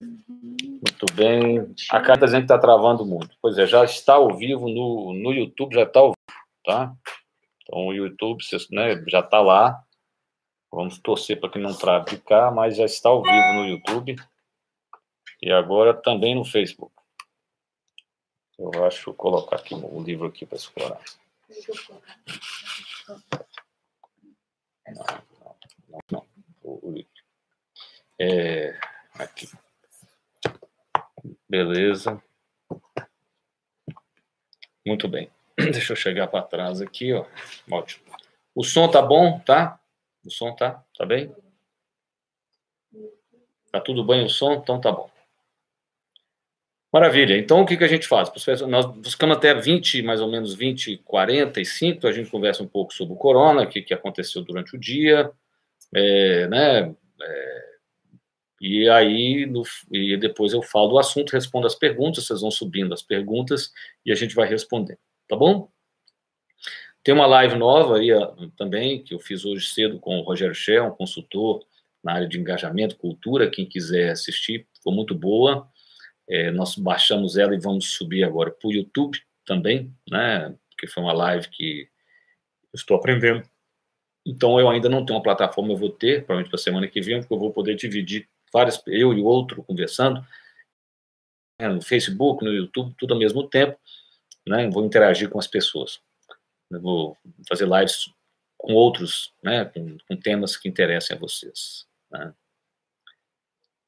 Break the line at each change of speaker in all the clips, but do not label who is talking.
Muito bem. A carta dizendo que está travando muito. Pois é, já está ao vivo no, no YouTube, já está ao vivo, tá? Então, o YouTube né, já está lá. Vamos torcer para que não trave de cá, mas já está ao vivo no YouTube. E agora também no Facebook. Eu acho colocar aqui o livro aqui para explorar. Não, não, não. O, o, é, aqui. Beleza. Muito bem. Deixa eu chegar para trás aqui, ó. Ótimo. O som tá bom, tá? O som tá? Tá bem? Tá tudo bem o som? Então tá bom. Maravilha. Então, o que, que a gente faz? Nós buscamos até 20, mais ou menos 20, 45, a gente conversa um pouco sobre o corona, o que, que aconteceu durante o dia, é, né, é, e aí, no, e depois eu falo do assunto, respondo as perguntas, vocês vão subindo as perguntas e a gente vai respondendo, tá bom? Tem uma live nova aí também, que eu fiz hoje cedo com o Rogério Cher, um consultor na área de engajamento, cultura, quem quiser assistir, ficou muito boa. É, nós baixamos ela e vamos subir agora para o YouTube também, né? Porque foi uma live que estou aprendendo. Então eu ainda não tenho uma plataforma, eu vou ter, provavelmente para semana que vem, porque eu vou poder dividir várias, eu e outro conversando, né, no Facebook, no YouTube, tudo ao mesmo tempo, né? Vou interagir com as pessoas. Eu vou fazer lives com outros, né? Com, com temas que interessem a vocês. Né?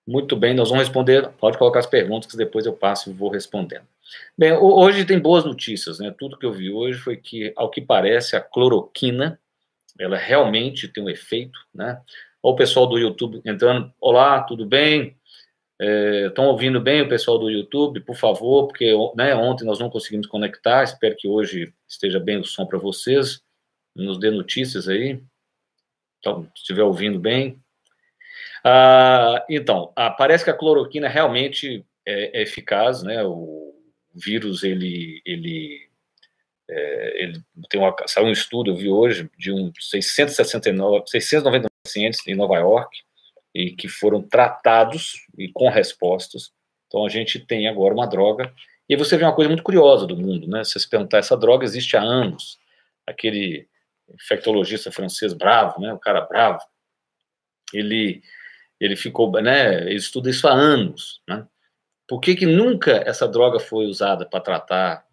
Muito bem, nós vamos responder. Pode colocar as perguntas que depois eu passo e vou respondendo. Bem, hoje tem boas notícias, né? Tudo que eu vi hoje foi que, ao que parece, a cloroquina, ela realmente tem um efeito, né? Olha o pessoal do YouTube entrando. Olá, tudo bem? Estão é, ouvindo bem o pessoal do YouTube? Por favor, porque né, ontem nós não conseguimos conectar. Espero que hoje esteja bem o som para vocês. Nos dê notícias aí. Então, se estiver ouvindo bem. Ah, então, ah, parece que a cloroquina realmente é, é eficaz, né? O vírus, ele, ele, é, ele tem uma, saiu um estudo, eu vi hoje, de um 669, 699 pacientes em Nova York e que foram tratados e com respostas. Então a gente tem agora uma droga. E você vê uma coisa muito curiosa do mundo, né? Se você perguntar, essa droga existe há anos. Aquele infectologista francês bravo, né? O cara bravo, ele ele ficou, né? Ele estuda isso há anos, né? Por que, que nunca essa droga foi usada para tratar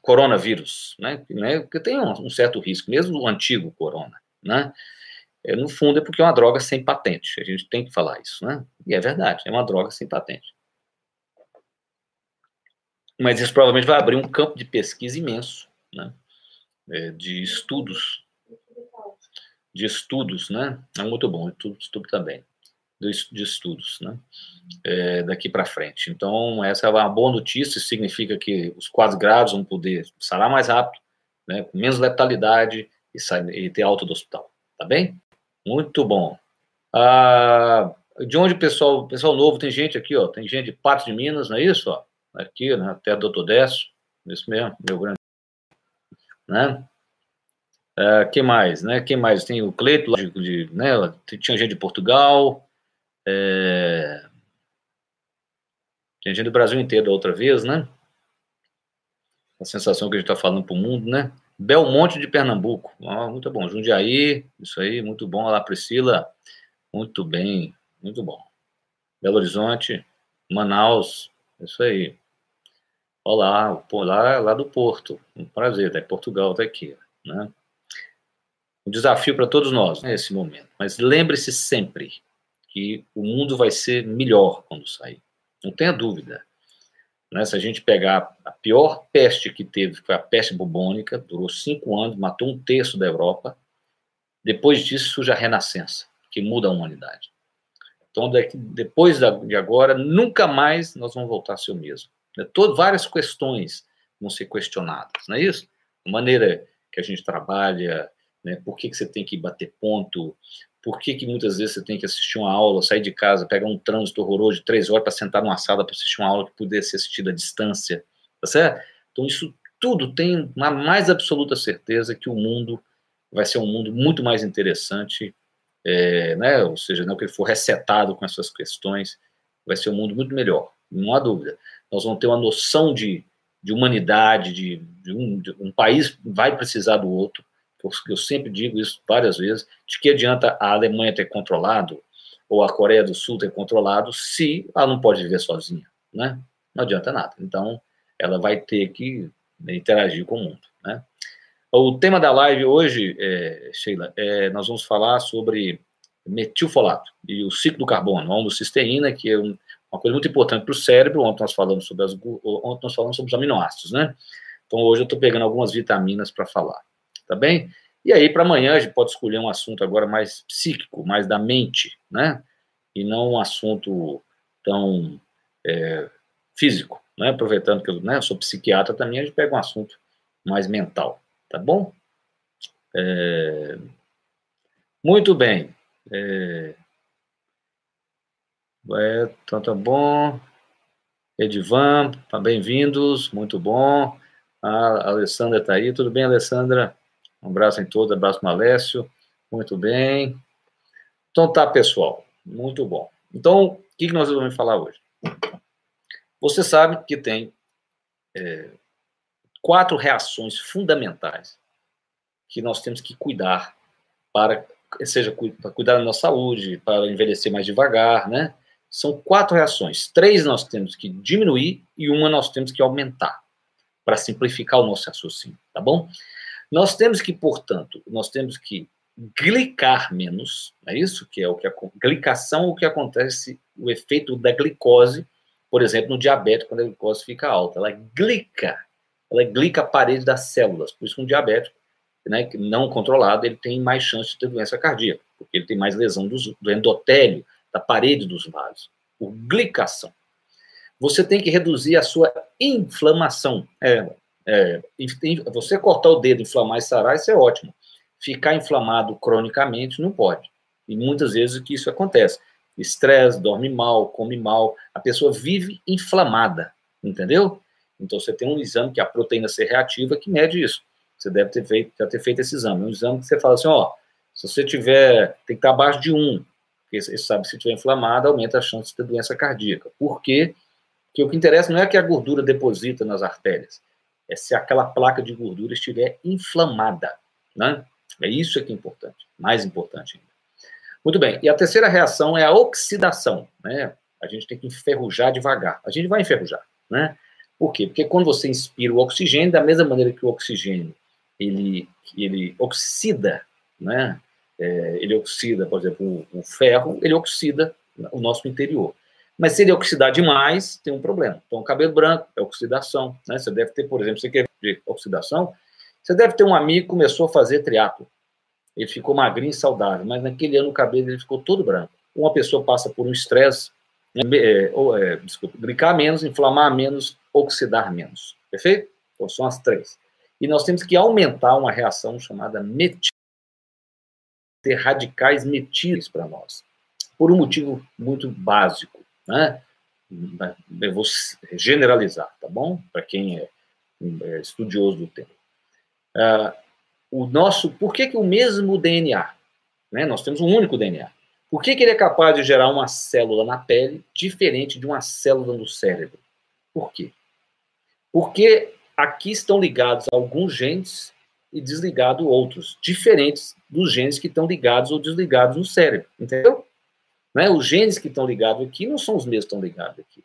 coronavírus, né? Porque tem um, um certo risco, mesmo o antigo corona, né? É, no fundo é porque é uma droga sem patente. A gente tem que falar isso, né? E é verdade, é uma droga sem patente. Mas isso provavelmente vai abrir um campo de pesquisa imenso, né? É, de estudos. De estudos, né? É muito bom, estudo, estudo também. De, estudos, né? É, daqui para frente. Então, essa é uma boa notícia, significa que os quadros graves vão poder sarar mais rápido, né? com menos letalidade e, sair, e ter alta do hospital. Tá bem? Muito bom. Ah, de onde o pessoal, pessoal novo, tem gente aqui, ó, tem gente de Patos de Minas, não é isso? Ó? Aqui, né, até do Doutor Décio, isso mesmo, meu grande. Né? Ah, que mais, né? Quem mais? Tem o Cleito, de, de, né? Tinha gente de Portugal, é... Tinha gente do Brasil inteiro outra vez, né? A sensação que a gente está falando para o mundo, né? Belmonte de Pernambuco. Muito bom. Jundiaí, isso aí, muito bom. Olá, Priscila. Muito bem, muito bom. Belo Horizonte, Manaus, isso aí. Olá, lá, lá do Porto. Um prazer, tá Portugal, tá aqui, né? Um desafio para todos nós nesse momento. Mas lembre-se sempre que o mundo vai ser melhor quando sair. Não tenha dúvida. Né? Se a gente pegar a pior peste que teve, foi a peste bubônica, durou cinco anos, matou um terço da Europa. Depois disso surge a renascença, que muda a humanidade. Então, depois de agora, nunca mais nós vamos voltar a ser o mesmo. Né? Todo, várias questões vão ser questionadas, não é isso? A maneira que a gente trabalha, né? por que, que você tem que bater ponto, por que, que muitas vezes você tem que assistir uma aula, sair de casa, pegar um trânsito horroroso de três horas para sentar numa sala para assistir uma aula que pudesse ser assistida à distância, tá certo? Então, isso tudo tem uma mais absoluta certeza que o mundo vai ser um mundo muito mais interessante, é, né? ou seja, né, que ele for resetado com essas questões, vai ser um mundo muito melhor, não há dúvida. Nós vamos ter uma noção de, de humanidade, de, de, um, de um país vai precisar do outro, eu sempre digo isso várias vezes, de que adianta a Alemanha ter controlado, ou a Coreia do Sul ter controlado, se ela não pode viver sozinha, né? Não adianta nada. Então, ela vai ter que interagir com o mundo, né? O tema da live hoje, é, Sheila, é, nós vamos falar sobre metilfolato e o ciclo do carbono, a homocisteína, que é um, uma coisa muito importante para o cérebro. Ontem nós falamos sobre as, ontem nós falamos sobre os aminoácidos, né? Então hoje eu estou pegando algumas vitaminas para falar, tá bem? E aí para amanhã a gente pode escolher um assunto agora mais psíquico, mais da mente, né? E não um assunto tão é, físico, né? Aproveitando que eu, né, eu sou psiquiatra também, a gente pega um assunto mais mental, tá bom? É... Muito bem. É... É, então tá bom. Edivan, tá bem-vindos, muito bom. A Alessandra está aí, tudo bem, Alessandra? Um abraço em todos, abraço no Alessio, muito bem. Então tá, pessoal, muito bom. Então, o que, nós vamos falar hoje? Você sabe que tem é, quatro reações fundamentais que nós temos que cuidar para, seja para cuidar da nossa saúde, para envelhecer mais devagar, né? São quatro reações. Três nós temos que diminuir e uma nós temos que aumentar, para simplificar o nosso raciocínio, tá bom? Nós temos que, portanto, nós temos que glicar menos, é isso que é o que a glicação, o que acontece, o efeito da glicose, por exemplo, no diabético, quando a glicose fica alta, ela glica, ela glica a parede das células, por isso que um diabético, né, não controlado, ele tem mais chance de ter doença cardíaca, porque ele tem mais lesão do, do endotélio, da parede dos vasos. Por glicação. Você tem que reduzir a sua inflamação. É, é, você cortar o dedo, inflamar e sarar, isso é ótimo. Ficar inflamado cronicamente não pode. E muitas vezes que isso acontece. Estresse, dorme mal, come mal, a pessoa vive inflamada, entendeu? Então você tem um exame que é a proteína C reativa que mede isso. Você deve ter feito, já ter feito esse exame. Um exame que você fala assim, ó, se você tiver, tem que estar abaixo de 1, porque você sabe que se estiver inflamado, aumenta a chance de ter doença cardíaca. Por quê? Porque o que interessa não é que a gordura deposita nas artérias, é se aquela placa de gordura estiver inflamada, né? É isso que é importante, mais importante ainda. Muito bem, e a terceira reação é a oxidação, né? A gente tem que enferrujar devagar. A gente vai enferrujar, né? Por quê? Porque quando você inspira o oxigênio, da mesma maneira que o oxigênio ele, ele oxida, né? é, ele oxida, por exemplo, o, o, ferro, ele oxida o nosso interior. Mas se ele oxidar demais, tem um problema. Então, cabelo branco é oxidação. Né? Você deve ter, por exemplo, você quer ver oxidação? Você deve ter um amigo que começou a fazer triatlo. Ele ficou magrinho e saudável, mas naquele ano o cabelo ele ficou todo branco. Uma pessoa passa por um estresse, né? é, é, desculpa, glicar menos, inflamar menos, oxidar menos. Perfeito? Então, são as três. E nós temos que aumentar uma reação chamada metil ter radicais metíveis para nós, por um motivo muito básico, né? Eu vou generalizar, tá bom? Para quem é, é, estudioso do tema. Uh, o nosso, por que, que o mesmo DNA, né? Nós temos um único DNA. Por que, que ele é capaz de gerar uma célula na pele diferente de uma célula no cérebro? Por quê? Porque aqui estão ligados alguns genes e desligado outros, diferentes dos genes que estão ligados ou desligados no cérebro, entendeu? Né? Os genes que estão ligados aqui não são os mesmos que estão ligados aqui.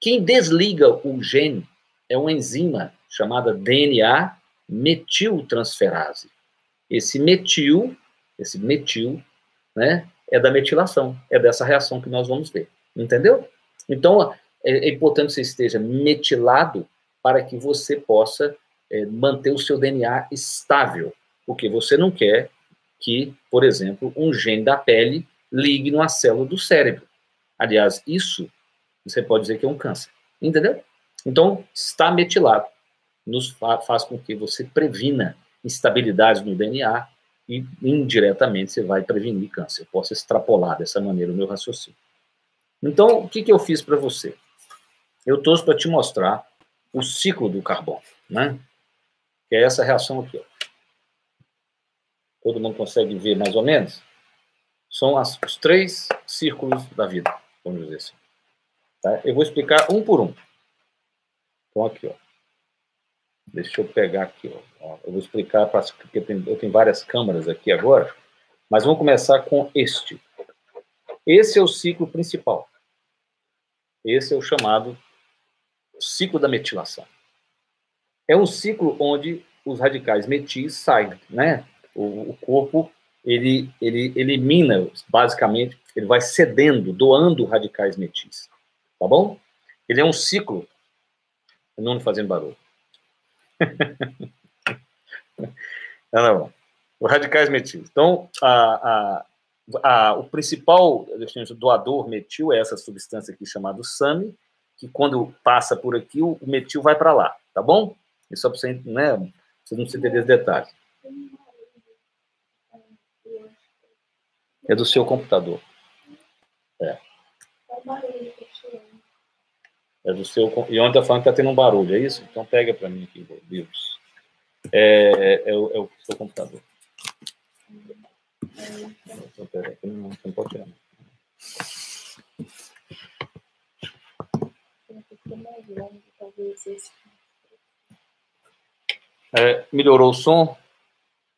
Quem desliga o gene é uma enzima chamada DNA metiltransferase. Esse metil, esse metil, né, é da metilação, é dessa reação que nós vamos ver, entendeu? Então, é, é importante que você esteja metilado para que você possa é, manter o seu DNA estável, porque você não quer que, por exemplo, um gene da pele ligue numa célula do cérebro. Aliás, isso você pode dizer que é um câncer, entendeu? Então, está metilado nos fa faz com que você previna instabilidades no DNA e indiretamente você vai prevenir câncer. Eu posso extrapolar dessa maneira o meu raciocínio. Então, o que, que eu fiz para você? Eu trouxe para te mostrar o ciclo do carbono, né? Que é essa reação aqui. Ó. Todo mundo consegue ver mais ou menos? São as, os três círculos da vida, vamos dizer assim. Tá? Eu vou explicar um por um. Então, aqui, ó. Deixa eu pegar aqui, ó. Eu vou explicar, porque eu tenho várias câmaras aqui agora, mas vamos começar com este. Esse é o ciclo principal. Esse é o chamado ciclo da metilação. É um ciclo onde os radicais metis saem, né? O, o corpo ele, ele elimina, basicamente, ele vai cedendo, doando radicais metis. Tá bom? Ele é um ciclo. Não fazendo barulho. não, não. Radicais metis. Então, a, a, a, o principal doador metil é essa substância aqui chamada SAMI, que quando passa por aqui, o, metil vai para lá, tá bom? E só para você, né, não precisam entender os detalhes. É do seu computador. É. É do seu. E ontem está falando que está tendo um barulho, é isso? Então pega para mim aqui, livros. É, é, é, o, é o seu computador. Então, pera, não, não pode tirar. É, melhorou o som?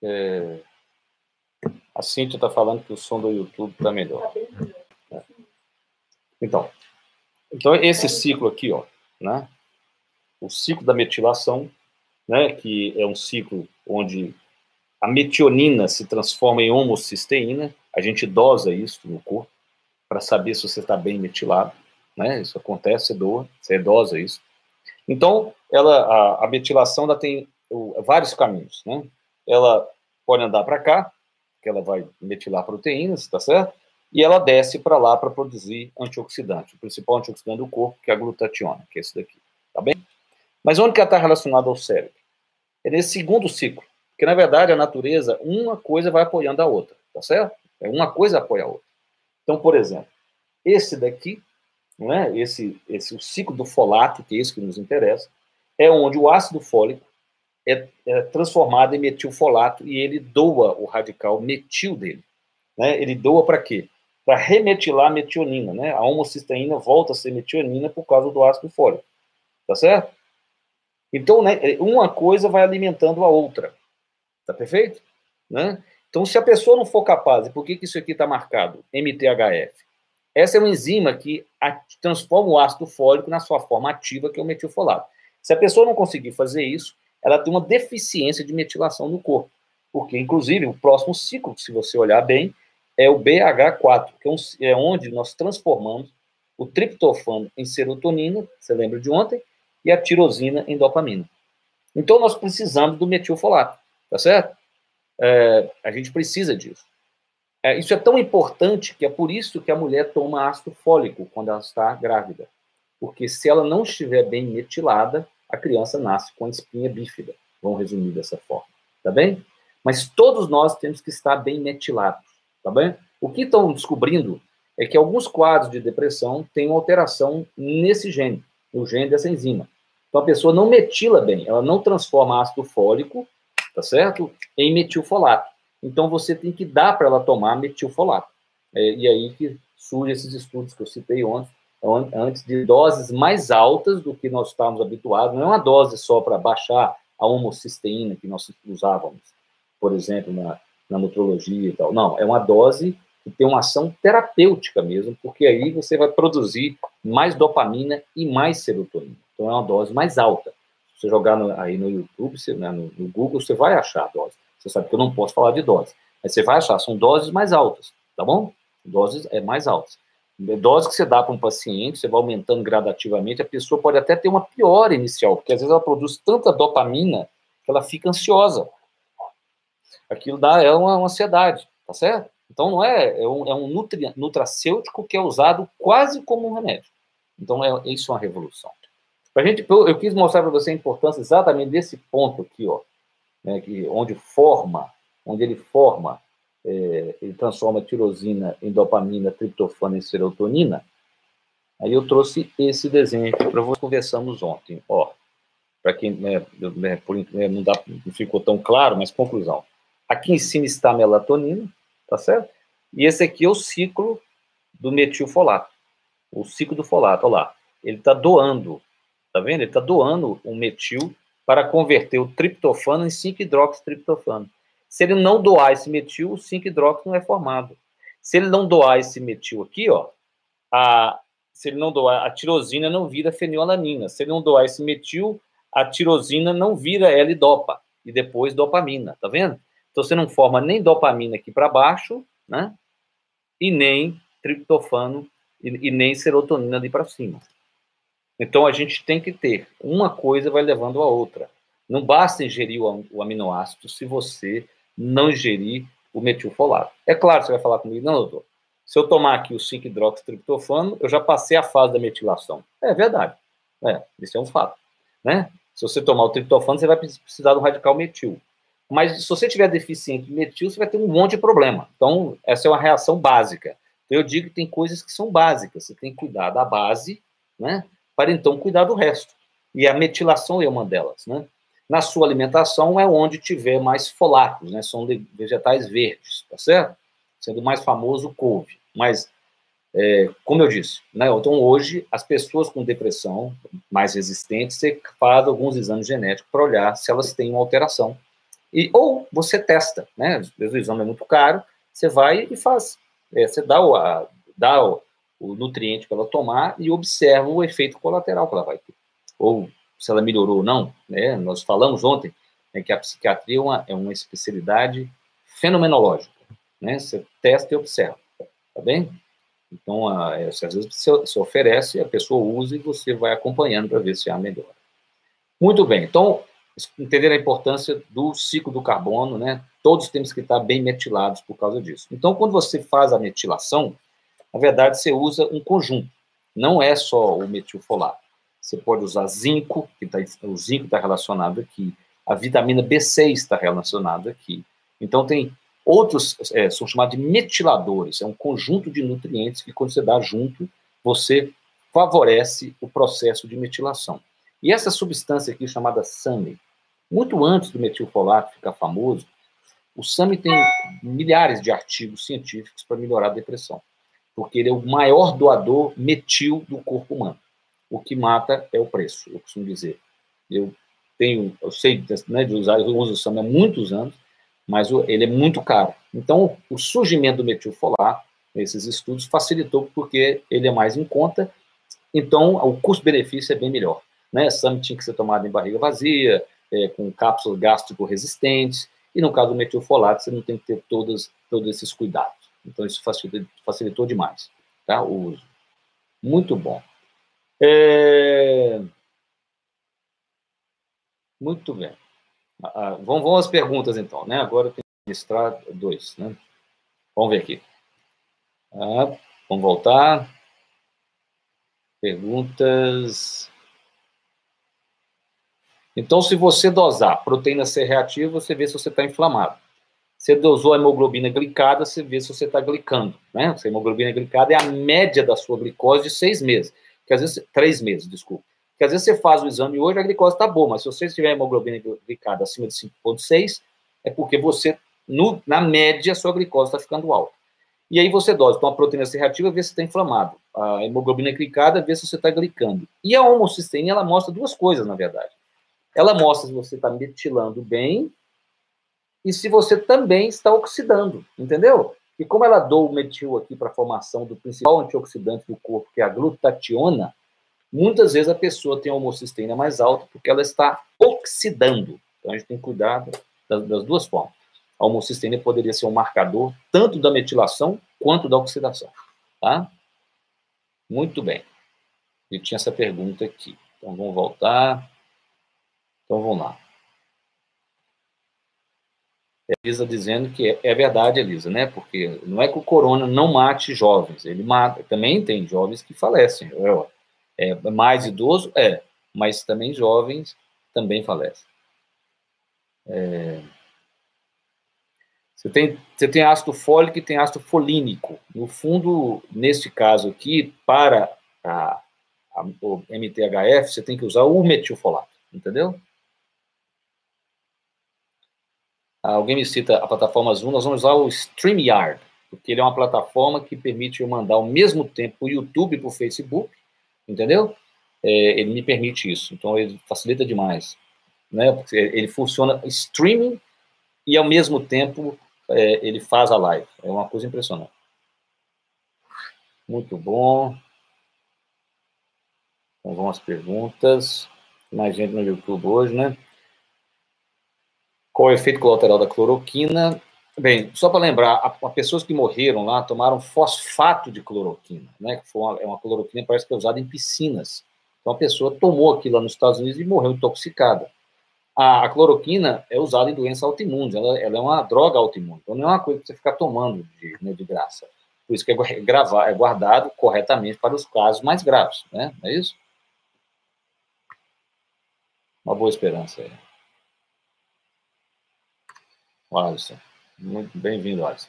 É, a Cintia está falando que o som do YouTube está melhor. É. Então, então, esse ciclo aqui, ó, né? O ciclo da metilação, né? Que é um ciclo onde a metionina se transforma em homocisteína. A gente dosa isso no corpo para saber se você está bem metilado, né? Isso acontece, você doa, você dosa isso. Então, ela, a, a metilação ela tem vários caminhos, né? Ela pode andar para cá, que ela vai metilar proteínas, tá certo? E ela desce para lá para produzir antioxidante, o principal antioxidante do corpo, que é a glutationa, que é esse daqui, tá bem? Mas onde que ela está relacionada ao cérebro? É nesse segundo ciclo, porque na verdade a natureza, uma coisa vai apoiando a outra, tá certo? É uma coisa apoia a outra. Então, por exemplo, esse daqui, né, esse, esse o ciclo do folato, que é esse que nos interessa, é onde o ácido fólico é, é transformado em metilfolato e ele doa o radical metil dele. Né? Ele doa para quê? Para remetilar a metionina. Né? A homocisteína volta a ser metionina por causa do ácido fólico. Tá certo? Então, né, uma coisa vai alimentando a outra. Tá perfeito? Né? Então, se a pessoa não for capaz, e por que, que isso aqui está marcado? MTHF. Essa é uma enzima que transforma o ácido fólico na sua forma ativa, que é o metilfolato. Se a pessoa não conseguir fazer isso, ela tem uma deficiência de metilação no corpo. Porque, inclusive, o próximo ciclo, se você olhar bem, é o BH4, que é, um, é onde nós transformamos o triptofano em serotonina, você lembra de ontem, e a tirosina em dopamina. Então, nós precisamos do metilfolato, tá certo? É, a gente precisa disso. É, isso é tão importante que é por isso que a mulher toma ácido fólico quando ela está grávida. Porque se ela não estiver bem metilada, a criança nasce com a espinha bífida. Vamos resumir dessa forma, tá bem? Mas todos nós temos que estar bem metilados, tá bem? O que estão descobrindo é que alguns quadros de depressão têm alteração nesse gene, no gene dessa enzima. Então a pessoa não metila bem, ela não transforma ácido fólico, tá certo? Em metilfolato. Então você tem que dar para ela tomar metilfolato. É, e aí que surgem esses estudos que eu citei ontem, antes de doses mais altas do que nós estávamos habituados. Não é uma dose só para baixar a homocisteína que nós usávamos, por exemplo, na, na nutrologia e tal. Não, é uma dose que tem uma ação terapêutica mesmo, porque aí você vai produzir mais dopamina e mais serotonina. Então é uma dose mais alta. Se você jogar no, aí no YouTube, você, né, no, no, Google, você vai achar a dose. Você sabe que eu não posso falar de dose, mas você vai achar, são doses mais altas, tá bom? Doses é mais altas. Dose que você dá para um paciente, você vai aumentando gradativamente, a pessoa pode até ter uma piora inicial, porque às vezes ela produz tanta dopamina que ela fica ansiosa. Aquilo dá é uma, uma ansiedade, tá certo? Então não é, é um, é um nutri, nutracêutico que é usado quase como um remédio. Então é, isso é uma revolução. Pra gente, eu, eu quis mostrar para você a importância exatamente desse ponto aqui, ó, né, que, onde forma, onde ele forma é, ele transforma a tirosina em dopamina, triptofano em serotonina. Aí eu trouxe esse desenho aqui para vocês, conversamos ontem. Ó, para quem né, né, por, né, não, dá, não ficou tão claro, mas conclusão. Aqui em cima está a melatonina, tá certo? E esse aqui é o ciclo do metilfolato. o ciclo do folato, olha lá. Ele está doando, tá vendo? Ele está doando um metil para converter o triptofano em 5-hidroxitriptofano. Se ele não doar esse metil, o 5-hidrox não é formado. Se ele não doar esse metil aqui, ó, a, se ele não doar, a tirosina não vira fenilalanina. Se ele não doar esse metil, a tirosina não vira L-dopa e depois dopamina, tá vendo? Então você não forma nem dopamina aqui para baixo, né? E nem triptofano e, e nem serotonina ali para cima. Então a gente tem que ter uma coisa vai levando a outra. Não basta ingerir o, o aminoácido se você não ingerir o metilfolato. É claro, você vai falar comigo, não, doutor. Se eu tomar aqui o 5-hidroxitriptofano, eu já passei a fase da metilação. É verdade. É, isso é um fato. Né? Se você tomar o triptofano, você vai precisar do radical metil. Mas se você tiver deficiente de metil, você vai ter um monte de problema. Então, essa é uma reação básica. Então, eu digo que tem coisas que são básicas. Você tem que cuidar da base, né? Para então cuidar do resto. E a metilação é uma delas, né? Na sua alimentação é onde tiver mais folatos, né? São vegetais verdes, tá certo? Sendo mais famoso o couve. Mas é, como eu disse, né, então hoje as pessoas com depressão mais resistentes, você faz alguns exames genéticos para olhar se elas têm uma alteração. E, ou você testa, né? Às vezes o exame é muito caro, você vai e faz. É, você dá, o, a, dá o, o nutriente para ela tomar e observa o efeito colateral que ela vai ter. Ou se ela melhorou ou não. Né? Nós falamos ontem né, que a psiquiatria é uma, é uma especialidade fenomenológica. Né? Você testa e observa. Tá bem? Então, a, é, às vezes você, oferece, a pessoa usa e você vai acompanhando para ver se há melhora. Muito bem, então, entender a importância do ciclo do carbono, né? Todos temos que estar bem metilados por causa disso. Então, quando você faz a metilação, na verdade, você usa um conjunto. Não é só o metilfolato. Você pode usar zinco, que tá, o zinco está relacionado aqui. A vitamina B6 está relacionada aqui. Então, tem Outros é, são chamados de metiladores, é um conjunto de nutrientes que, quando você dá junto, você favorece o processo de metilação. E essa substância aqui, chamada SAMe, muito antes do metilfolato ficar famoso, o SAMe tem milhares de artigos científicos para melhorar a depressão, porque ele é o maior doador metil do corpo humano. O que mata é o preço, eu costumo dizer. Eu tenho, eu sei né, de usar, eu uso o SAMe há muitos anos, mas ele é muito caro. Então, o surgimento do metilfolato, nesses estudos, facilitou porque ele é mais em conta, então o custo-benefício é bem melhor. Né? SAM tinha que ser tomado em barriga vazia, é, com cápsulas gástrico-resistentes, e no caso do metilfolato, você não tem que ter todos todos esses cuidados. Então, isso facilitou, facilitou demais tá? o uso. Muito bom. É... Muito bem. Ah, vamos, vamos às perguntas, então, né? Agora eu tenho que registrar dois, né? Vamos ver aqui. Ah, vamos voltar. Perguntas. Então, se você dosar proteína C reativa, você vê se você está inflamado. Você dosou a hemoglobina glicada, você vê se você está glicando. Né? A hemoglobina glicada é a média da sua glicose de seis meses. Às vezes, três meses, desculpa. Porque às vezes você faz o exame hoje, a glicose está boa, mas se você tiver hemoglobina glicada acima de 5,6, é porque você, no, na média, sua glicose está ficando alta. E aí você dose com a proteína C reativa, vê se está inflamado. A hemoglobina glicada, vê se você está glicando. E a homocisteína, ela mostra duas coisas, na verdade. Ela mostra se você está metilando bem e se você também está oxidando, entendeu? E como ela doa o metil aqui para a formação do principal antioxidante do corpo, que é a glutationa, Muitas vezes a pessoa tem a homocisteína mais alta porque ela está oxidando. Então a gente tem que cuidar das, das duas formas. A homocisteína poderia ser um marcador tanto da metilação quanto da oxidação. Tá? Muito bem. E tinha essa pergunta aqui. Então vamos voltar. Então vamos lá. Elisa dizendo que é, é, verdade, Elisa, né? Porque não é que o corona não mate jovens, ele mata. Também tem jovens que falecem. Eu, é, mais idoso? É, mas também jovens também falecem. É, você tem, você tem ácido fólico e tem ácido folínico. No fundo, neste caso aqui, para a, a, o MTHF, você tem que usar o metilfolato, entendeu? Alguém me cita a plataforma Zoom, nós vamos usar o StreamYard, porque ele é uma plataforma que permite eu mandar ao mesmo tempo o YouTube para o Facebook, entendeu? É, ele me permite isso, então ele facilita demais, né? Porque ele funciona streaming e ao mesmo tempo é, ele faz a live, é uma coisa impressionante. Muito bom. Então às perguntas. Mais gente no YouTube hoje, né? É o efeito colateral da cloroquina? Bem, só para lembrar, a, a, pessoas que morreram lá tomaram fosfato de cloroquina, né? Que foi uma, é uma cloroquina parece que é usada em piscinas. Então a pessoa tomou aquilo lá nos Estados Unidos e morreu intoxicada. A, a cloroquina é usada em doenças autoimunes, ela, ela, é uma droga autoimune, então não é uma coisa que você ficar tomando de, né, de graça. Por isso que é, gravar, é guardado corretamente para os casos mais graves, né? Não é isso? Uma boa esperança aí. Alisson. Muito bem-vindo, Alisson.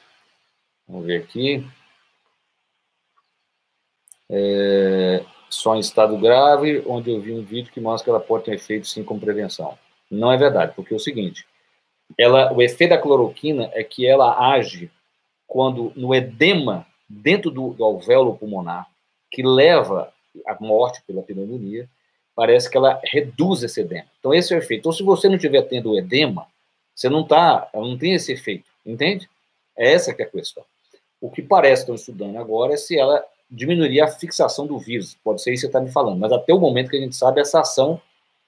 Vamos ver aqui. É, só em estado grave, onde eu vi um vídeo que mostra que ela pode ter efeito sim como prevenção. Não é verdade, porque é o seguinte, ela, o efeito da cloroquina é que ela age quando no edema dentro do, do alvéolo pulmonar, que leva à morte pela pneumonia, parece que ela reduz esse edema. Então, esse é o efeito. Então, se você não estiver tendo edema, você não tá, não tem esse efeito, entende? É essa que é a questão. O que parece que estão estudando agora é se ela diminuiria a fixação do vírus. Pode ser isso que você está me falando, mas até o momento que a gente sabe essa ação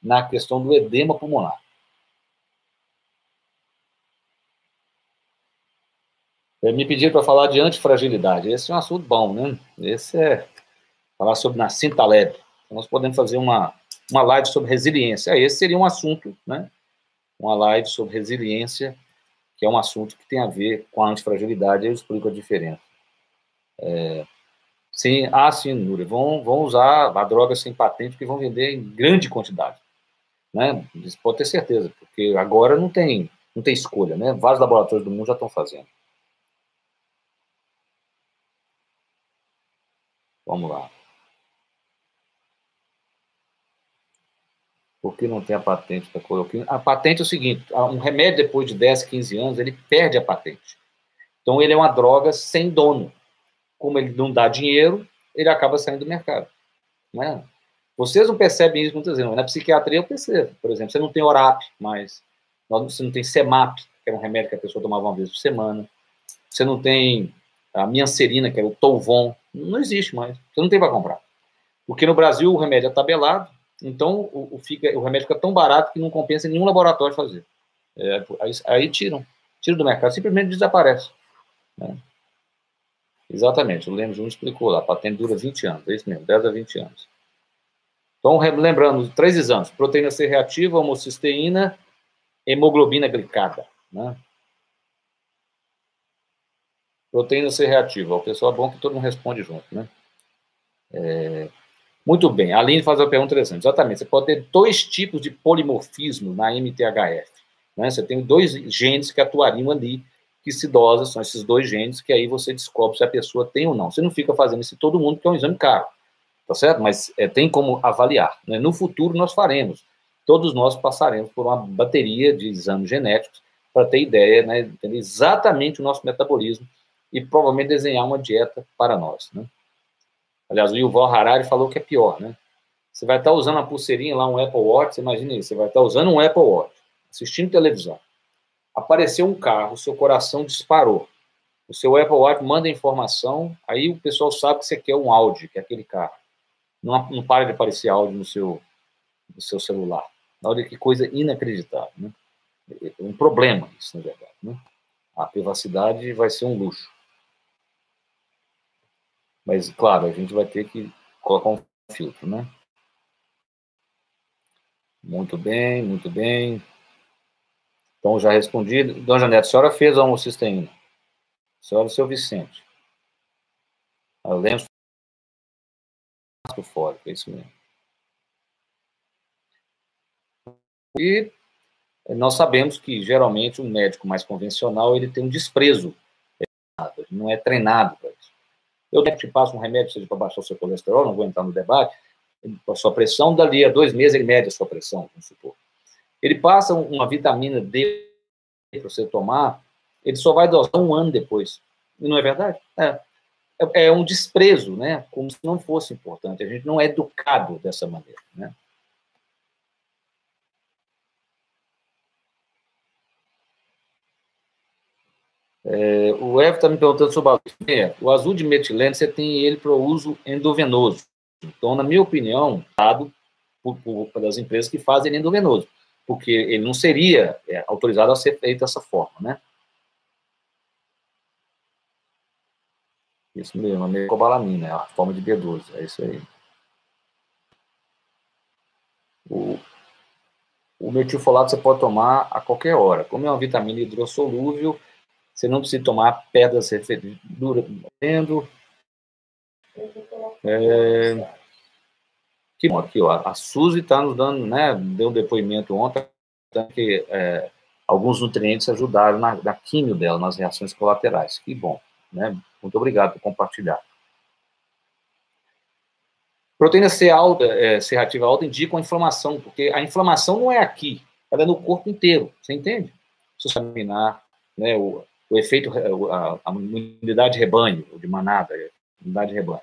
na questão do edema pulmonar. Me pediram para falar de antifragilidade. Esse é um assunto bom, né? Esse é falar sobre Nassim Taleb. Nós podemos fazer uma, uma live sobre resiliência. Esse seria um assunto, né? Uma live sobre resiliência, que é um assunto que tem a ver com a antifragilidade. Eu explico a diferença. É, sim, ah, sim, Núria, vão, vão usar a droga sem patente que vão vender em grande quantidade. Né? Isso pode ter certeza, porque agora não tem, não tem escolha, né? Vários laboratórios do mundo já estão fazendo. Vamos lá. Por que não tem a patente da cloroquina? A patente é o seguinte: um remédio depois de 10, 15 anos, ele perde a patente. Então, ele é uma droga sem dono. Como ele não dá dinheiro, ele acaba saindo do mercado. Não é? Vocês não percebem isso muitas vezes, na psiquiatria eu percebo. Por exemplo, você não tem ORAP mais, você não tem SEMAP, que é um remédio que a pessoa tomava uma vez por semana, você não tem a miancerina, que é o Tolvon, não existe mais. Você não tem para comprar. Porque no Brasil o remédio é tabelado, então o, o, fica, o remédio fica tão barato que não compensa nenhum laboratório fazer. É, aí, aí, tiram, tiram do mercado, simplesmente desaparece. Né? Exatamente, o Leme Júnior explicou lá, a patente dura 20 anos, é isso mesmo, 10 a 20 anos. Então, lembrando, três exames, proteína C reativa, homocisteína, hemoglobina glicada, né? Proteína C reativa. O pessoal é bom que todo mundo responde junto, né? É, muito bem. A Aline faz uma pergunta interessante. Exatamente. Você pode ter dois tipos de polimorfismo na MTHF. Né? Você tem dois genes que atuariam ali, que se dosam, são esses dois genes, que aí você descobre se a pessoa tem ou não. Você não fica fazendo isso todo mundo, que é um exame caro. Tá certo? Mas é, tem como avaliar. Né? No futuro nós faremos. Todos nós passaremos por uma bateria de exames genéticos para ter ideia, né, entender exatamente o nosso metabolismo e provavelmente desenhar uma dieta para nós, né? Aliás, o Yuval Harari falou que é pior, né? Você vai estar usando a pulseirinha lá, um Apple Watch, você imagina isso, você vai estar usando um Apple Watch, assistindo televisão. Apareceu um carro, seu coração disparou. O seu Apple Watch manda informação, aí o pessoal sabe que você quer um Audi, que é aquele carro. Não, não para de aparecer áudio no seu, no seu celular. Olha que coisa inacreditável, né? É um problema isso, na verdade, né? A privacidade vai ser um luxo. Mas, claro, a gente vai ter que colocar um filtro, né? Muito bem, muito bem. Então, já respondi. Dona Janete, a senhora fez a homocisteína. A senhora seu Vicente. Eu lembro fora, é isso mesmo. E nós sabemos que, geralmente, um médico mais convencional, ele tem um desprezo. Ele não é treinado. Eu te passo um remédio, seja para baixar o seu colesterol, não vou entrar no debate, a sua pressão, dali a dois meses ele mede a sua pressão, vamos supor. Ele passa uma vitamina D para você tomar, ele só vai dosar um ano depois. Não é verdade? É. é. É um desprezo, né? Como se não fosse importante. A gente não é educado dessa maneira, né? É, o Evo está me perguntando sobre a é, o azul de metileno, você tem ele para uso endovenoso. Então, na minha opinião, dado por, por, pelas empresas que fazem ele endovenoso, porque ele não seria é, autorizado a ser feito dessa forma, né? Isso mesmo, a mecobalamina, a forma de B12, é isso aí. O, o metilfolato você pode tomar a qualquer hora. Como é uma vitamina hidrossolúvel, você não precisa tomar pedras durando. É, que bom, aqui, ó, a Suzy está nos dando, né, deu um depoimento ontem, que é, alguns nutrientes ajudaram na, na químio dela, nas reações colaterais. Que bom, né? Muito obrigado por compartilhar. Proteína C alta, é, alta indicam a inflamação, porque a inflamação não é aqui, ela é no corpo inteiro, você entende? Se examinar né, o, o efeito, a, a imunidade de rebanho, de manada, imunidade de rebanho.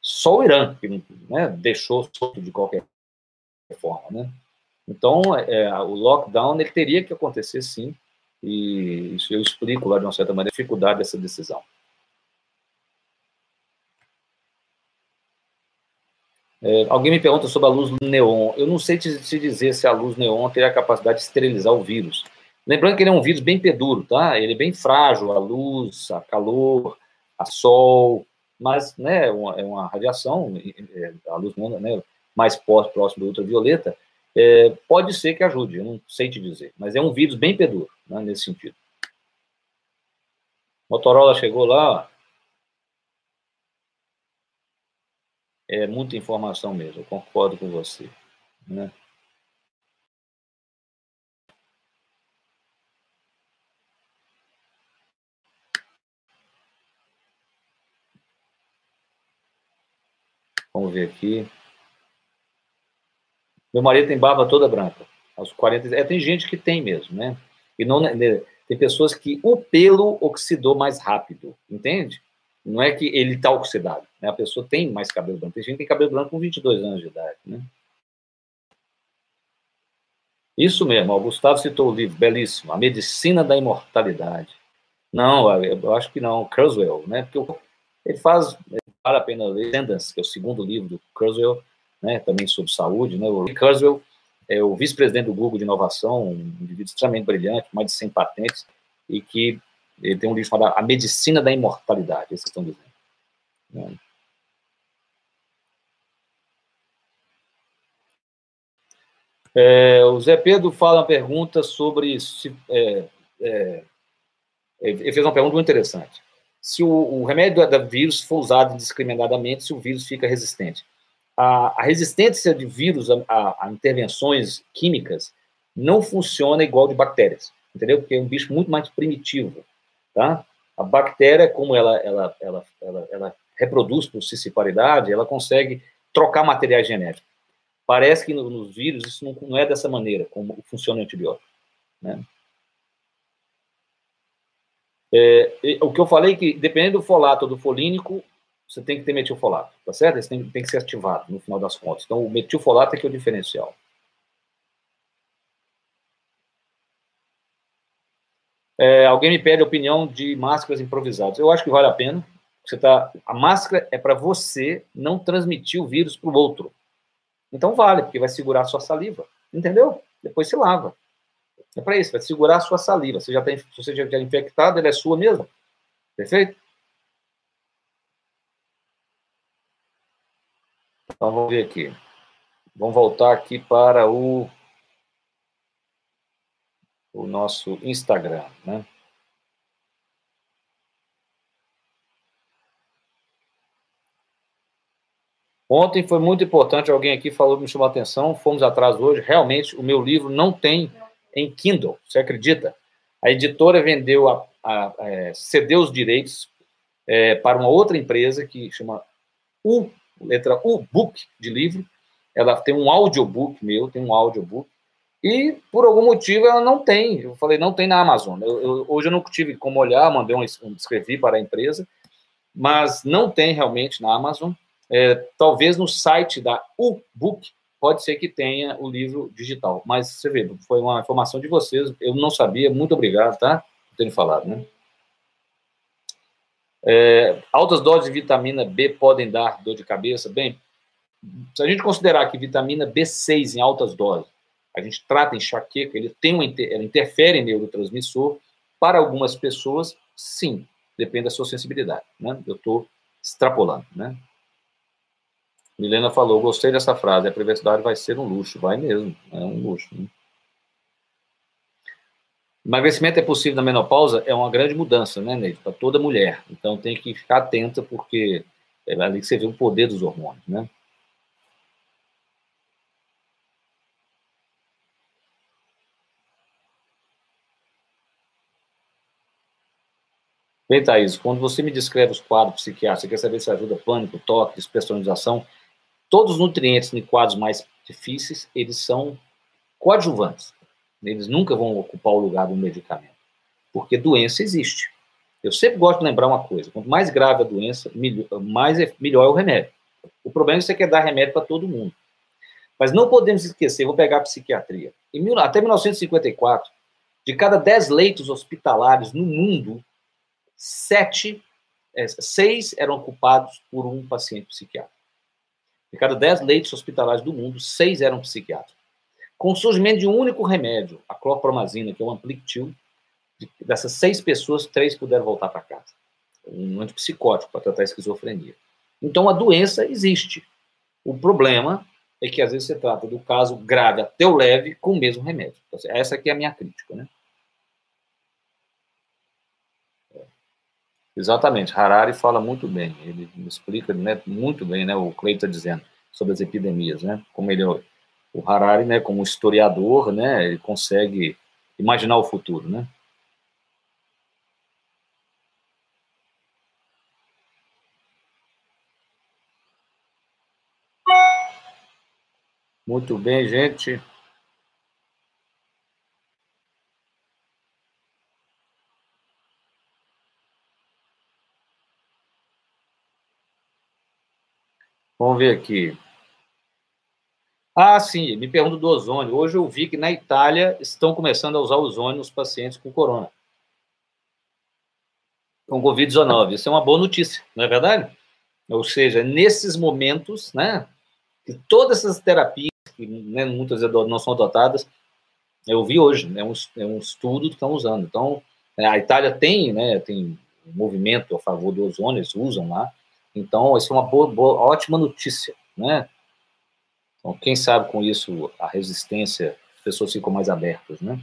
Só o Irã que né, deixou solto de qualquer forma, né? Então, é, o lockdown ele teria que acontecer sim, e isso eu explico lá de uma certa maneira a dificuldade dessa decisão. É, alguém me pergunta sobre a luz neon. Eu não sei te, te dizer se a luz neon teria a capacidade de esterilizar o vírus. Lembrando que ele é um vírus bem peduro, tá? Ele é bem frágil, a luz, a calor, a sol, mas né, é uma, é uma radiação, é, a luz né, mais próximo do ultravioleta, é, pode ser que ajude, eu não sei te dizer, mas é um vírus bem peduro, né, nesse sentido. Motorola chegou lá, é muita informação mesmo, eu concordo com você, né? Ver aqui. Meu marido tem barba toda branca, aos 40. É, tem gente que tem mesmo, né? E não né, tem pessoas que o pelo oxidou mais rápido, entende? Não é que ele está oxidado, né? A pessoa tem mais cabelo branco. Tem gente que tem cabelo branco com 22 anos de idade, né? Isso mesmo, o Gustavo citou o livro, belíssimo, A Medicina da Imortalidade. Não, eu acho que não, Kurzweil, né? Porque ele faz vale a pena ler que é o segundo livro do Kurzweil, né, também sobre saúde. Né, o Kurzweil é o vice-presidente do Google de inovação, um indivíduo extremamente brilhante, mais de 100 patentes, e que ele tem um livro chamado A Medicina da Imortalidade, esse que estão dizendo. Né. É, o Zé Pedro fala uma pergunta sobre. Se, é, é, ele fez uma pergunta muito interessante se o, o remédio da vírus for usado indiscriminadamente, se o vírus fica resistente. A, a resistência de vírus a, a, a, intervenções químicas não funciona igual de bactérias, entendeu? Porque é um bicho muito mais primitivo, tá? A bactéria, como ela, ela, ela, ela, ela reproduz por cissiparidade, ela consegue trocar materiais genéticos. Parece que nos vírus isso não, não é dessa maneira como funciona o antibiótico, né? É, o que eu falei é que, dependendo do folato ou do folínico, você tem que ter metilfolato, tá certo? Esse tem, tem que ser ativado, no final das contas. Então, o metilfolato é que é o diferencial. É, alguém me pede a opinião de máscaras improvisadas. Eu acho que vale a pena. Você tá, a máscara é para você não transmitir o vírus para o outro. Então vale, porque vai segurar a sua saliva. Entendeu? Depois se lava. É para isso, vai segurar a sua saliva. Você já tem, se você já está infectado, ela é sua mesmo. Perfeito? Então, vamos ver aqui. Vamos voltar aqui para o, o nosso Instagram, né? Ontem foi muito importante, alguém aqui falou, me chamou a atenção, fomos atrás hoje, realmente o meu livro não tem em Kindle, você acredita? A editora vendeu, a, a, a é, cedeu os direitos é, para uma outra empresa que chama U, letra U, Book de livro. Ela tem um audiobook meu, tem um audiobook, E, por algum motivo, ela não tem. Eu falei, não tem na Amazon. Eu, eu, hoje eu não tive como olhar, mandei um, escrevi para a empresa, mas não tem realmente na Amazon. É, talvez no site da U-Book pode ser que tenha o livro digital. Mas você vê, foi uma informação de vocês, eu não sabia. Muito obrigado, tá? Por terem falado, né? É, altas doses de vitamina B podem dar dor de cabeça? Bem, se a gente considerar que vitamina B6 em altas doses, a gente trata enxaqueca, ele tem uma, ela interfere em neurotransmissor, para algumas pessoas, sim, depende da sua sensibilidade, né? Eu estou extrapolando, né? Milena falou, gostei dessa frase, a privacidade vai ser um luxo, vai mesmo, é um luxo. Né? Emagrecimento é possível na menopausa? É uma grande mudança, né, Neide? Para toda mulher. Então tem que ficar atenta, porque é ali que você vê o poder dos hormônios, né? Bem, Thaís, quando você me descreve os quadros psiquiátricos, você quer saber se ajuda pânico, toque, despersonalização, todos os nutrientes em quadros mais difíceis, eles são coadjuvantes. Eles nunca vão ocupar o lugar do medicamento, porque doença existe. Eu sempre gosto de lembrar uma coisa: quanto mais grave a doença, mais é, melhor é o remédio. O problema é que você quer dar remédio para todo mundo. Mas não podemos esquecer, vou pegar a psiquiatria. Em, até 1954, de cada 10 leitos hospitalares no mundo, sete, é, seis eram ocupados por um paciente psiquiátrico. De cada 10 leitos hospitalares do mundo, seis eram psiquiátricos. Com o surgimento de um único remédio, a clorpromazina, que é o Amplictil, dessas seis pessoas, três puderam voltar para casa. Um antipsicótico para tratar a esquizofrenia. Então, a doença existe. O problema é que, às vezes, você trata do caso grave até o leve com o mesmo remédio. Então, essa aqui é a minha crítica, né? Exatamente, Harari fala muito bem, ele explica né, muito bem, né, o Cleiton está dizendo, sobre as epidemias, né, como ele o Harari, né, como historiador, né, ele consegue imaginar o futuro, né? Muito bem, gente. Vamos ver aqui. Ah, sim, me pergunto do ozônio. Hoje eu vi que na Itália estão começando a usar ozônio nos pacientes com corona. Com Covid-19. Isso é uma boa notícia, não é verdade? Ou seja, nesses momentos, né, que todas essas terapias, que né, muitas não são adotadas, eu vi hoje, é um, é um estudo que estão usando. Então, é, a Itália tem, né, tem um movimento a favor do ozônio, eles usam lá. Então, isso é uma boa, boa ótima notícia, né? Então, quem sabe com isso a resistência, as pessoas ficam mais abertas, né?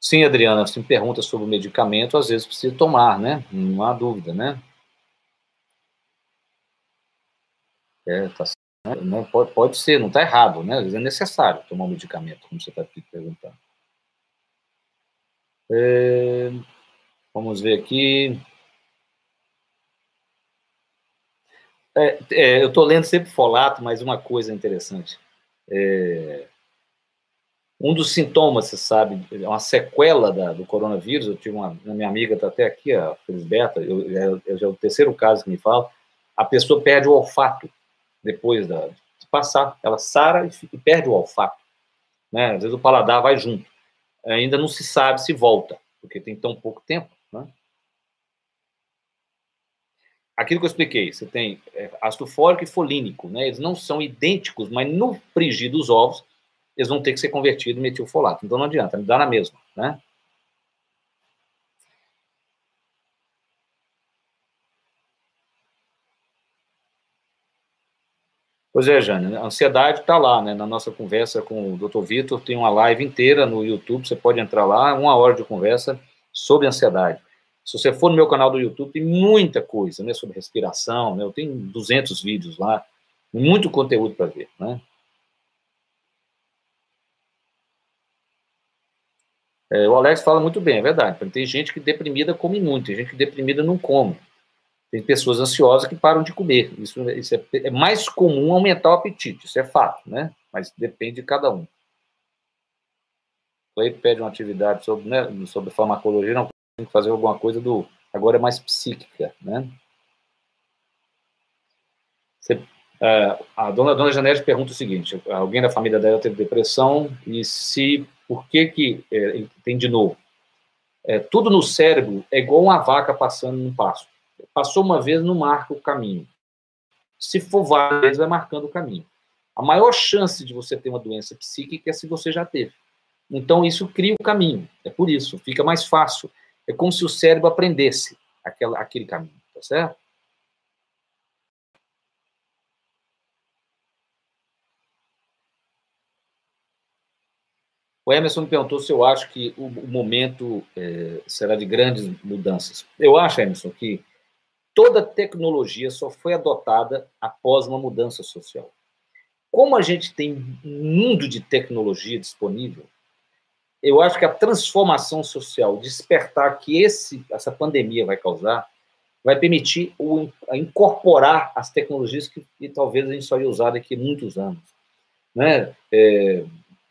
Sim, Adriana, você me pergunta sobre o medicamento, às vezes precisa tomar, né? Não há dúvida, né? É, tá, né? pode, pode ser, não está errado, né? Às vezes é necessário tomar um medicamento, como você está perguntando. É, vamos ver aqui. É, é, eu estou lendo sempre folato, mas uma coisa interessante. É, um dos sintomas, você sabe, é uma sequela da, do coronavírus. Eu tive uma, minha amiga está até aqui, a Felisberta, eu, eu, eu, já é o terceiro caso que me fala. A pessoa perde o olfato depois da, de passar, ela sara e, e perde o olfato. Né? Às vezes o paladar vai junto. Ainda não se sabe se volta, porque tem tão pouco tempo. Né? Aquilo que eu expliquei, você tem é, ácido fólico e folínico, né? Eles não são idênticos, mas no frigir dos ovos, eles vão ter que ser convertidos em metilfolato. Então não adianta, dá na mesma, né? Pois é, Jane, a ansiedade está lá, né? Na nossa conversa com o Dr. Vitor, tem uma live inteira no YouTube, você pode entrar lá, uma hora de conversa sobre ansiedade. Se você for no meu canal do YouTube, tem muita coisa, né, sobre respiração, né, eu tenho 200 vídeos lá, muito conteúdo para ver, né. É, o Alex fala muito bem, é verdade. Tem gente que deprimida come muito, tem gente que deprimida não come. Tem pessoas ansiosas que param de comer. Isso, isso é, é, mais comum aumentar o apetite, isso é fato, né? mas depende de cada um. Cleito pede uma atividade sobre, né, sobre farmacologia, não tem que fazer alguma coisa do. Agora é mais psíquica, né? Você, uh, a dona, dona Janete pergunta o seguinte: alguém da família dela teve depressão e se. Por que que. É, tem de novo? É, tudo no cérebro é igual uma vaca passando num passo. Passou uma vez, não marca o caminho. Se for várias vezes, vai marcando o caminho. A maior chance de você ter uma doença psíquica é se você já teve. Então, isso cria o caminho. É por isso, fica mais fácil. É como se o cérebro aprendesse aquela, aquele caminho, tá certo? O Emerson me perguntou se eu acho que o, momento é, será de grandes mudanças. Eu acho, Emerson, que toda tecnologia só foi adotada após uma mudança social. Como a gente tem um mundo de tecnologia disponível, eu acho que a transformação social, despertar que esse, essa pandemia vai causar, vai permitir o, incorporar as tecnologias que, que talvez a gente só ia usar daqui a muitos anos. Né? É,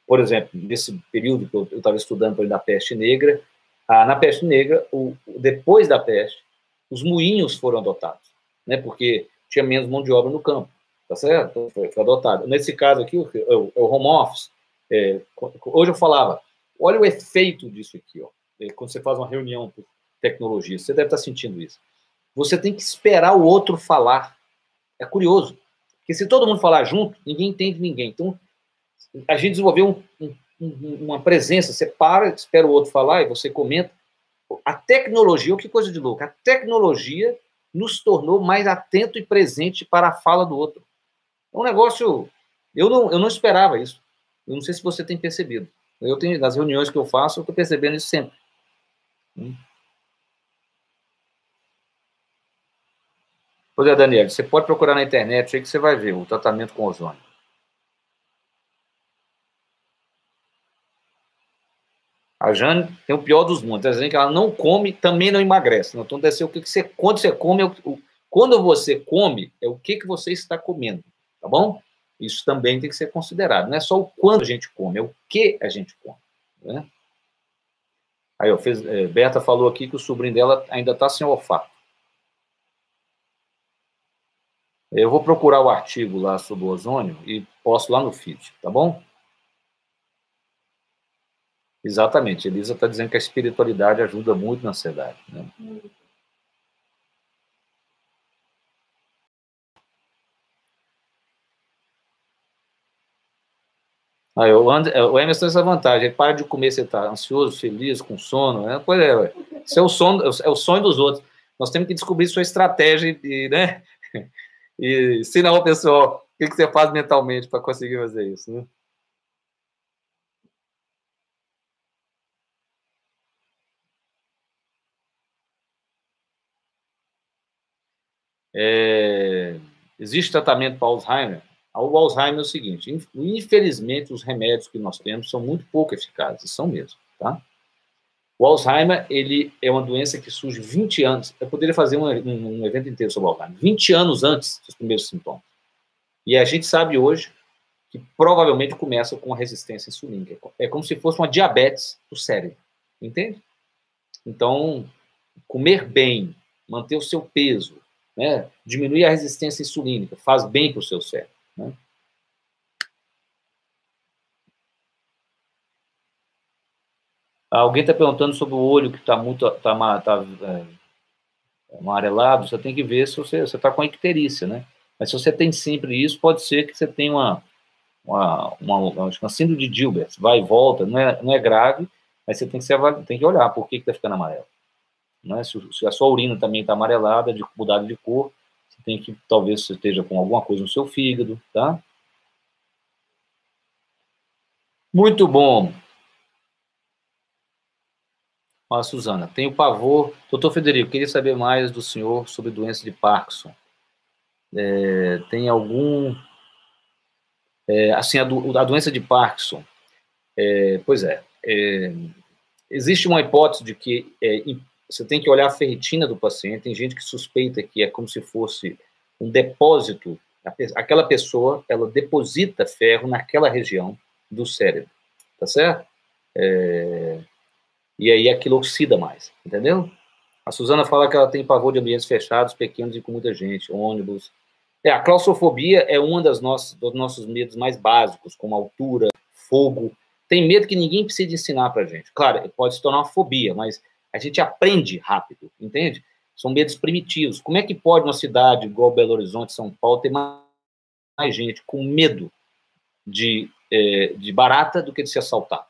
por exemplo, nesse período que eu estava estudando da peste negra, ah, na peste negra, o, depois da peste, os moinhos foram adotados, né, porque tinha menos mão de obra no campo, tá certo? Foi, foi adotado. Nesse caso aqui, o, o, o home office, é, hoje eu falava, olha o efeito disso aqui, ó, é, quando você faz uma reunião por tecnologia, você deve estar sentindo isso. Você tem que esperar o outro falar. É curioso, porque se todo mundo falar junto, ninguém entende ninguém. Então, a gente desenvolveu um, um, uma presença, você para, espera o outro falar e você comenta. A tecnologia, que coisa de louco, a tecnologia nos tornou mais atento e presente para a fala do outro. É um negócio, eu não, eu não esperava isso. Eu não sei se você tem percebido. Eu tenho, nas reuniões que eu faço, eu estou percebendo isso sempre. Hum. Pois é, Daniel, você pode procurar na internet aí que você vai ver o tratamento com ozônio. A Jane tem o pior dos mundos. Está dizendo que ela não come, também não emagrece. Então, deve ser o que, você, quando você come, é o, quando você come, é o que, que você está comendo, tá bom? Isso também tem que ser considerado. Não é só o quando a gente come, é o que a gente come. Né? Aí, ó, fez, é, Berta falou aqui que o sobrinho dela ainda está sem olfato. Eu vou procurar o artigo lá sobre o ozônio e posto lá no feed, tá bom? Exatamente. Elisa está dizendo que a espiritualidade ajuda muito na ansiedade. Né? Aí, o, And, o Emerson tem essa vantagem, ele para de comer, você está ansioso, feliz, com sono, né? Pois é. Isso é o, sono, é o sonho dos outros. Nós temos que descobrir sua estratégia e, né? e ensinar o pessoal o que, que você faz mentalmente para conseguir fazer isso, né? É, existe tratamento para Alzheimer? O Alzheimer é o seguinte: infelizmente, os remédios que nós temos são muito pouco eficazes, são mesmo, tá? O Alzheimer, ele é uma doença que surge 20 anos. Eu poderia fazer um, um, um evento inteiro sobre o Alzheimer. 20 anos antes dos primeiros sintomas. E a gente sabe hoje que provavelmente começa com a resistência insulínica. É como se fosse uma diabetes do cérebro, entende? Então, comer bem, manter o seu peso, né? Diminuir a resistência insulínica, faz bem para o seu cérebro. Né? Alguém está perguntando sobre o olho que está muito tá, tá, é, amarelado. Você tem que ver se você está com icterícia, né? Mas se você tem sempre isso, pode ser que você tenha uma, uma, uma, uma síndrome de Gilbert, vai e volta, não é, não é grave, mas você tem que, ser, tem que olhar por que está ficando amarelo. Né? Se, se, a sua urina também está amarelada, de mudada de cor, você tem que, talvez você esteja com alguma coisa no seu fígado, tá? Muito bom. Ó, Suzana, tenho pavor. Doutor Federico, queria saber mais do senhor sobre doença de Parkinson. É, tem algum. É, assim, a, do, a, doença de Parkinson. É, pois é, é, Existe uma hipótese de que é, você tem que olhar a ferritina do paciente. Tem gente que suspeita que é como se fosse um depósito Aquela pessoa, ela deposita ferro naquela região do cérebro, tá certo? É... E aí aquilo oxida mais, entendeu? A Suzana fala que ela tem pavor de ambientes fechados, pequenos e com muita gente, ônibus. É, a claustrofobia é um das nossas, dos nossos medos mais básicos, como altura, fogo. Tem medo que ninguém precisa ensinar pra gente. Claro, pode se tornar uma fobia, mas a gente aprende rápido, entende? São medos primitivos. Como é que pode uma cidade igual Belo Horizonte, São Paulo, ter mais, gente com medo de, é, de barata do que de ser assaltado?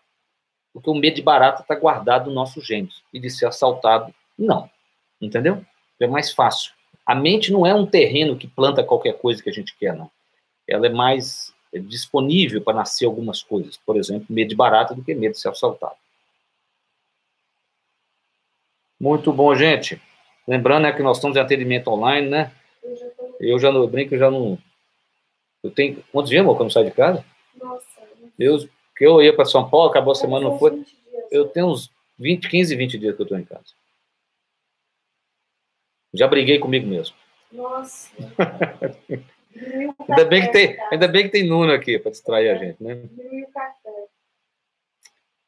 Porque o medo de barata está guardado no nosso genes. E de ser assaltado, não. Entendeu? É mais fácil. A mente não é um terreno que planta qualquer coisa que a gente quer, não. Ela é mais é disponível para nascer algumas coisas. Por exemplo, medo de barata do que medo de ser assaltado. Muito bom, gente. Lembrando né, que nós estamos em atendimento online, né? Eu já não eu brinco, eu já não. Eu tenho. Quantos dias, amor, que eu não saio de casa? Nossa. Eu, que eu ia para São Paulo, acabou a semana, não foi. Eu tenho uns 20, 15, 20 dias que eu estou em casa. Já briguei comigo mesmo. Nossa. ainda, bem que tem, ainda bem que tem Nuno aqui para distrair a gente, né?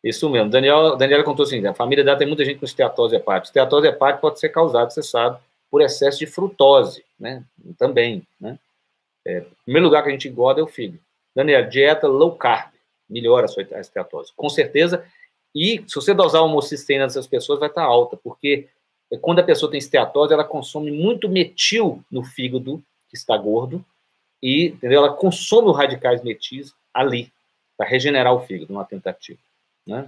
Isso mesmo. Daniel, Daniela contou assim: a família dela tem muita gente com esteatose hepática. Esteatose hepática pode ser causada, você sabe, por excesso de frutose, né? Também, né? É, o primeiro lugar que a gente engorda é o fígado. Daniela, dieta low carb melhora a sua esteatose. Com certeza. E se você dosar homocisteína nessas pessoas, vai estar alta, porque quando a pessoa tem esteatose, ela consome muito metil no fígado, que está gordo, e entendeu? ela consome os radicais metis ali, para regenerar o fígado, numa tentativa. Né?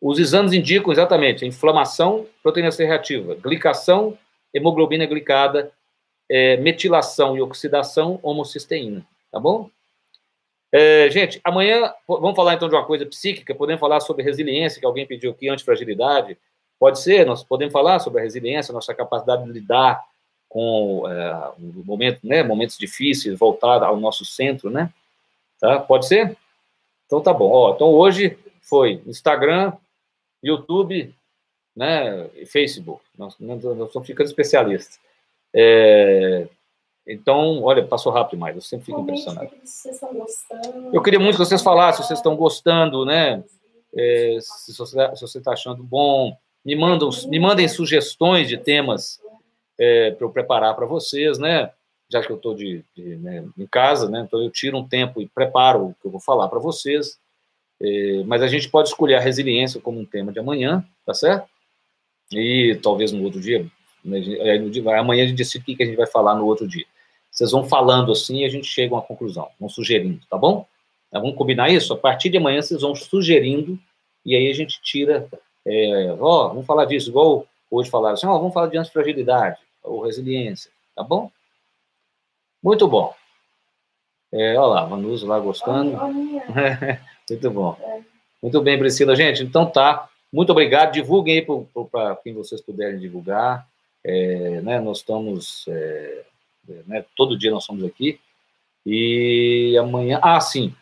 Os exames indicam exatamente inflamação, proteína C reativa, glicação, hemoglobina glicada, é, metilação e oxidação, homocisteína. Tá bom? É, gente, amanhã vamos falar então de uma coisa psíquica, podemos falar sobre resiliência, que alguém pediu aqui, antifragilidade. Pode ser, nós podemos falar sobre a resiliência, nossa capacidade de lidar com é, um momento, né, momentos difíceis, voltar ao nosso centro, né? Tá? Pode ser? Então tá bom. Ó, então hoje foi Instagram, YouTube, né, e Facebook. Nós, nós estamos ficando especialistas. É, então, olha, passou rápido demais, eu sempre fico impressionado. Eu queria muito que vocês falassem se vocês estão gostando, né? É, se você está achando bom. Me, mandam, me mandem sugestões de temas é, para eu preparar para vocês, né? já que eu estou de, de né, em casa, né, então eu tiro um tempo e preparo o que eu vou falar para vocês. É, mas a gente pode escolher a resiliência como um tema de amanhã, tá certo? E talvez no outro dia, né, amanhã a gente decide o que a gente vai falar no outro dia. Vocês vão falando assim e a gente chega a uma conclusão, vão sugerindo, tá bom? Tá, vamos combinar isso? A partir de amanhã vocês vão sugerindo e aí a gente tira, é, ó, vamos falar disso, igual hoje falaram assim, ó, vamos falar de antifragilidade ou resiliência, tá bom? Muito bom. É, olha lá, Vanusa lá gostando. Muito bom. É. Muito bem, Priscila. Gente, então tá. Muito obrigado. Divulguem aí para quem vocês puderem divulgar. É, né, nós estamos. É, né, todo dia nós estamos aqui. E amanhã. Ah, sim.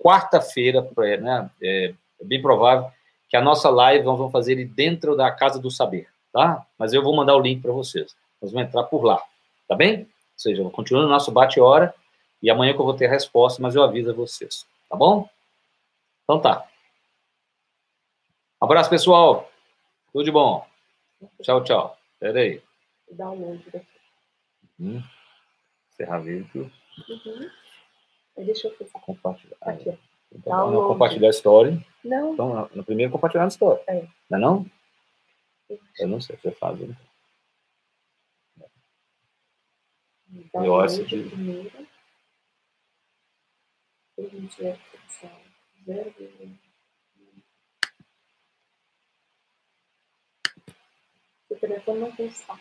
Quarta-feira, né, é, é bem provável que a nossa live nós vamos fazer dentro da Casa do Saber, tá? Mas eu vou mandar o link para vocês. Nós vamos entrar por lá, tá bem? Ou seja, continuando o nosso bate-hora, e amanhã que eu vou ter a resposta, mas eu aviso a vocês, tá bom? Então tá. Abraço, pessoal. Tudo de bom. Tchau, tchau. Pera aí. Dá um monte daqui. Uhum. Encerrar vídeo. Uhum. Deixa eu fazer. Compartilhar. Aqui, ó. Então, não compartilhar a história. Não. Então, no primeiro compartilhar a história. É. Não é não? Eu não sei, você faz. Né? Download primeiro. A gente vai fixar 0,1. O telefone não tem espaço.